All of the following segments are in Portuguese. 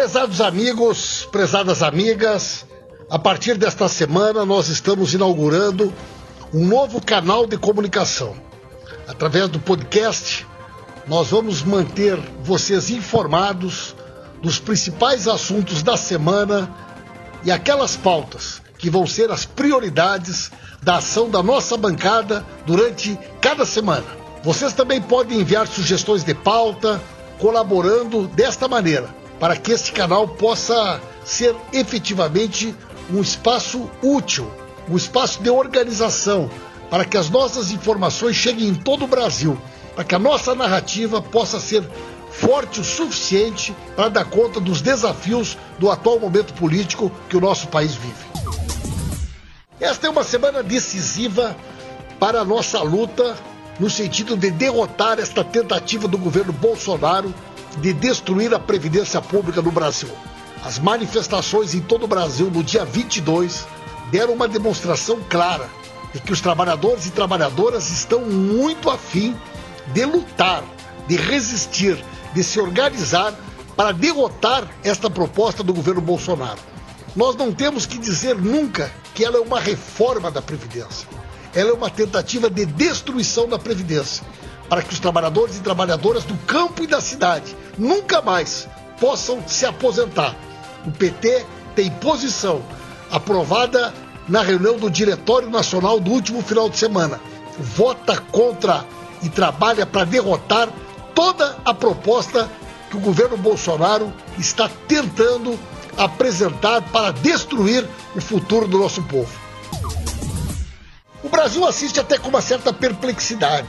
Prezados amigos, prezadas amigas, a partir desta semana nós estamos inaugurando um novo canal de comunicação. Através do podcast, nós vamos manter vocês informados dos principais assuntos da semana e aquelas pautas que vão ser as prioridades da ação da nossa bancada durante cada semana. Vocês também podem enviar sugestões de pauta, colaborando desta maneira para que este canal possa ser efetivamente um espaço útil, um espaço de organização, para que as nossas informações cheguem em todo o Brasil, para que a nossa narrativa possa ser forte o suficiente para dar conta dos desafios do atual momento político que o nosso país vive. Esta é uma semana decisiva para a nossa luta no sentido de derrotar esta tentativa do governo Bolsonaro de destruir a Previdência Pública no Brasil. As manifestações em todo o Brasil no dia 22 deram uma demonstração clara de que os trabalhadores e trabalhadoras estão muito afim de lutar, de resistir, de se organizar para derrotar esta proposta do governo Bolsonaro. Nós não temos que dizer nunca que ela é uma reforma da Previdência. Ela é uma tentativa de destruição da Previdência para que os trabalhadores e trabalhadoras do campo e da cidade nunca mais possam se aposentar. O PT tem posição aprovada na reunião do Diretório Nacional do último final de semana. Vota contra e trabalha para derrotar toda a proposta que o governo Bolsonaro está tentando apresentar para destruir o futuro do nosso povo. O Brasil assiste até com uma certa perplexidade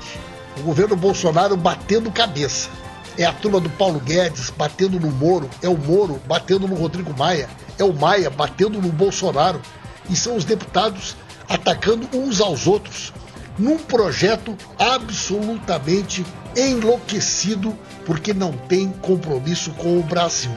o governo Bolsonaro batendo cabeça. É a turma do Paulo Guedes batendo no Moro, é o Moro batendo no Rodrigo Maia, é o Maia batendo no Bolsonaro. E são os deputados atacando uns aos outros num projeto absolutamente enlouquecido porque não tem compromisso com o Brasil.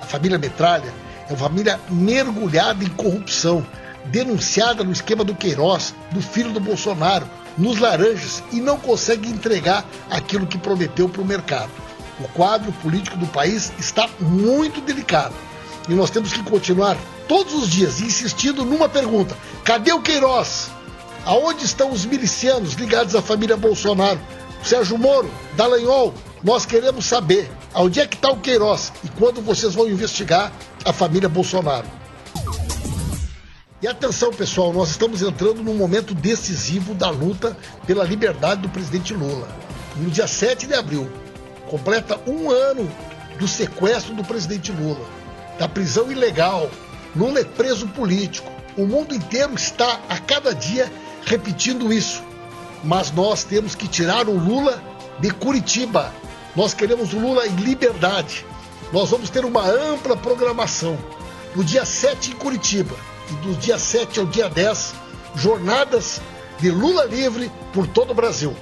A família Metralha é uma família mergulhada em corrupção, denunciada no esquema do Queiroz, do filho do Bolsonaro, nos laranjas e não consegue entregar aquilo que prometeu para o mercado. O quadro político do país está muito delicado e nós temos que continuar todos os dias insistindo numa pergunta: cadê o Queiroz? Aonde estão os milicianos ligados à família Bolsonaro? Sérgio Moro, Dallagnol, nós queremos saber onde é que está o Queiroz e quando vocês vão investigar a família Bolsonaro. E atenção, pessoal, nós estamos entrando num momento decisivo da luta pela liberdade do presidente Lula. No dia 7 de abril, completa um ano do sequestro do presidente Lula, da prisão ilegal. Lula é preso político. O mundo inteiro está a cada dia repetindo isso. Mas nós temos que tirar o Lula de Curitiba. Nós queremos o Lula em liberdade. Nós vamos ter uma ampla programação. No dia 7 em Curitiba, do dia 7 ao dia 10, jornadas de Lula livre por todo o Brasil.